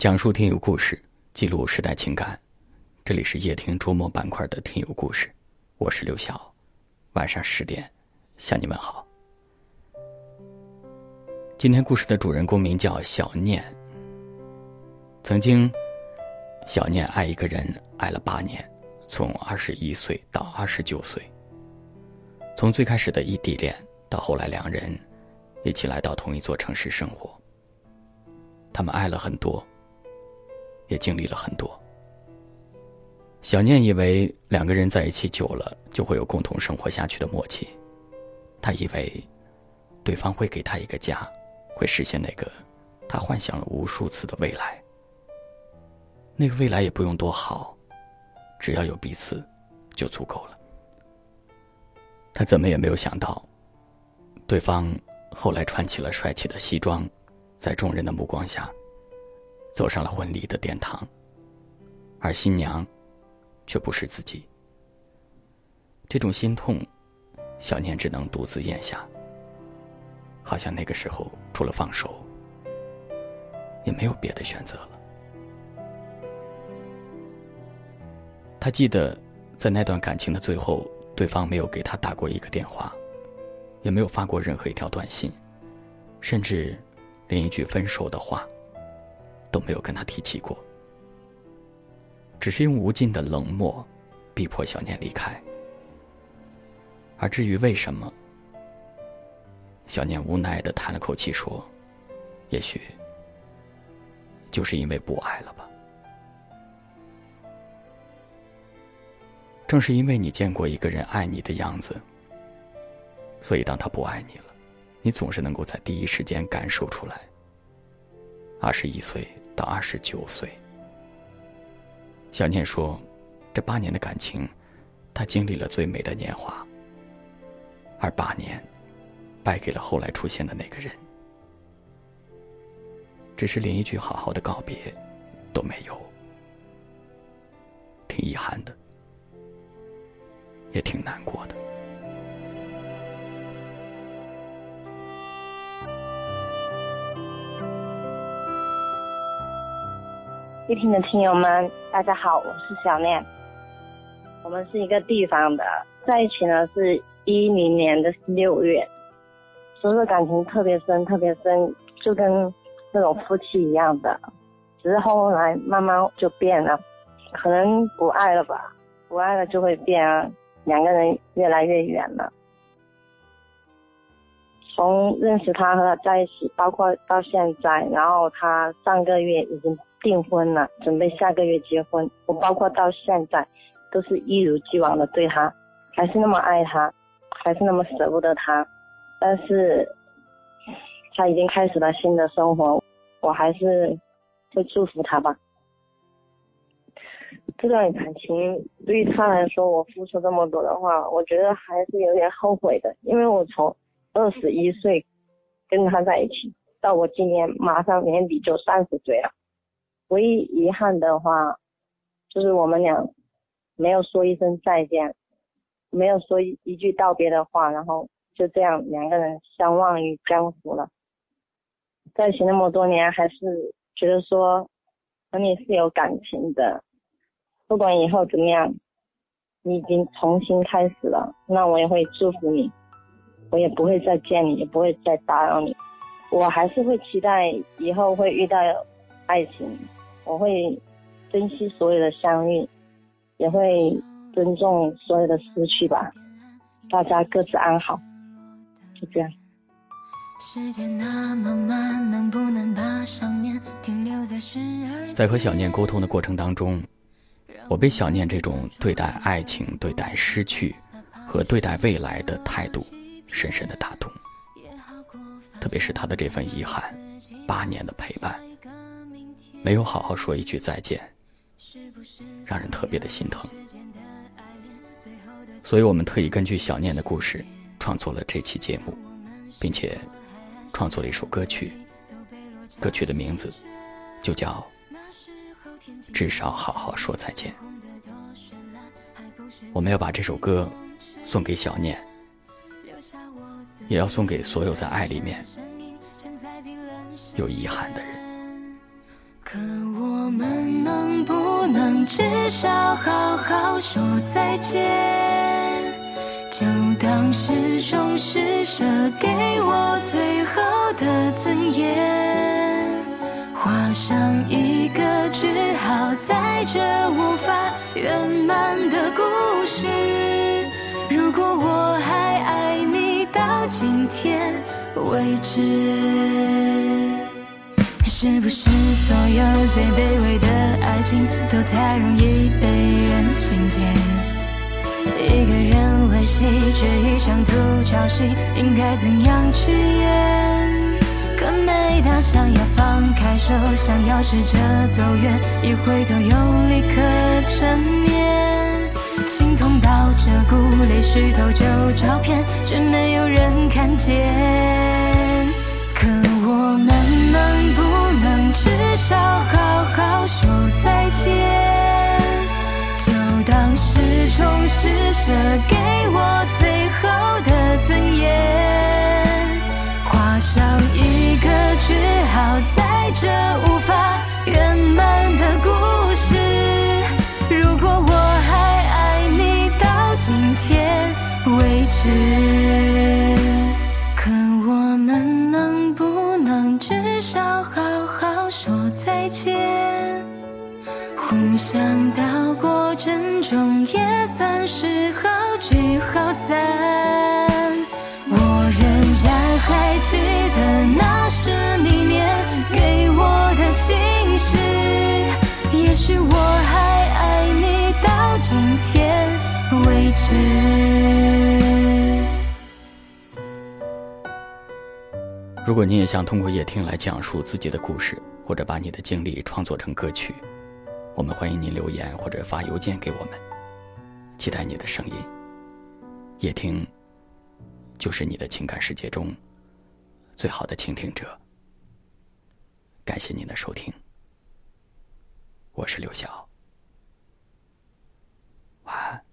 讲述听友故事，记录时代情感。这里是夜听周末板块的听友故事，我是刘晓。晚上十点，向你们好。今天故事的主人公名叫小念。曾经，小念爱一个人爱了八年，从二十一岁到二十九岁。从最开始的异地恋，到后来两人一起来到同一座城市生活。他们爱了很多，也经历了很多。小念以为两个人在一起久了就会有共同生活下去的默契，他以为对方会给他一个家，会实现那个他幻想了无数次的未来。那个未来也不用多好，只要有彼此就足够了。他怎么也没有想到，对方后来穿起了帅气的西装。在众人的目光下，走上了婚礼的殿堂，而新娘却不是自己。这种心痛，小念只能独自咽下。好像那个时候，除了放手，也没有别的选择了。他记得，在那段感情的最后，对方没有给他打过一个电话，也没有发过任何一条短信，甚至。连一句分手的话都没有跟他提起过，只是用无尽的冷漠逼迫小念离开。而至于为什么，小念无奈的叹了口气说：“也许就是因为不爱了吧。正是因为你见过一个人爱你的样子，所以当他不爱你了。”你总是能够在第一时间感受出来。二十一岁到二十九岁，小念说，这八年的感情，他经历了最美的年华，而八年，败给了后来出现的那个人，只是连一句好好的告别都没有，挺遗憾的，也挺难过的。一听的听友们，大家好，我是小念。我们是一个地方的，在一起呢是一零年的六月，所以说感情特别深，特别深，就跟那种夫妻一样的。只是后来慢慢就变了，可能不爱了吧，不爱了就会变啊，两个人越来越远了。从认识他和他在一起，包括到现在，然后他上个月已经。订婚了，准备下个月结婚。我包括到现在，都是一如既往的对他，还是那么爱他，还是那么舍不得他。但是，他已经开始了新的生活，我还是会祝福他吧。这段感情对于他来说，我付出这么多的话，我觉得还是有点后悔的。因为我从二十一岁跟他在一起，到我今年马上年底就三十岁了。唯一遗憾的话，就是我们俩没有说一声再见，没有说一一句道别的话，然后就这样两个人相忘于江湖了。在一起那么多年，还是觉得说和你是有感情的，不管以后怎么样，你已经重新开始了，那我也会祝福你，我也不会再见你，也不会再打扰你，我还是会期待以后会遇到爱情。我会珍惜所有的相遇，也会尊重所有的失去吧。大家各自安好，就这样。在和小念沟通的过程当中，我被小念这种对待爱情、对待失去和对待未来的态度深深的打动，特别是他的这份遗憾，八年的陪伴。没有好好说一句再见，让人特别的心疼。所以我们特意根据小念的故事，创作了这期节目，并且创作了一首歌曲。歌曲的名字就叫《至少好好说再见》。我们要把这首歌送给小念，也要送给所有在爱里面有遗憾的人。可我们能不。能至少好好说再见？就当是种施舍，给我最后的尊严，画上一个句号，在这无法圆满的故事。今天为止。是不是所有最卑微的爱情都太容易被人轻贱？一个人维系这一场独角戏，应该怎样去演？可每当想要放开手，想要试着走远，一回头又立刻沉眠。心痛到这股，泪湿透旧照片，却没有人看见。时可我们能不能至少好好说再见？互相道过珍重也曾如果你也想通过夜听来讲述自己的故事或者把你的经历创作成歌曲我们欢迎你留言或者发邮件给我们期待你的声音夜听就是你的情感世界中最好的倾听者感谢您的收听我是刘晓。晚安。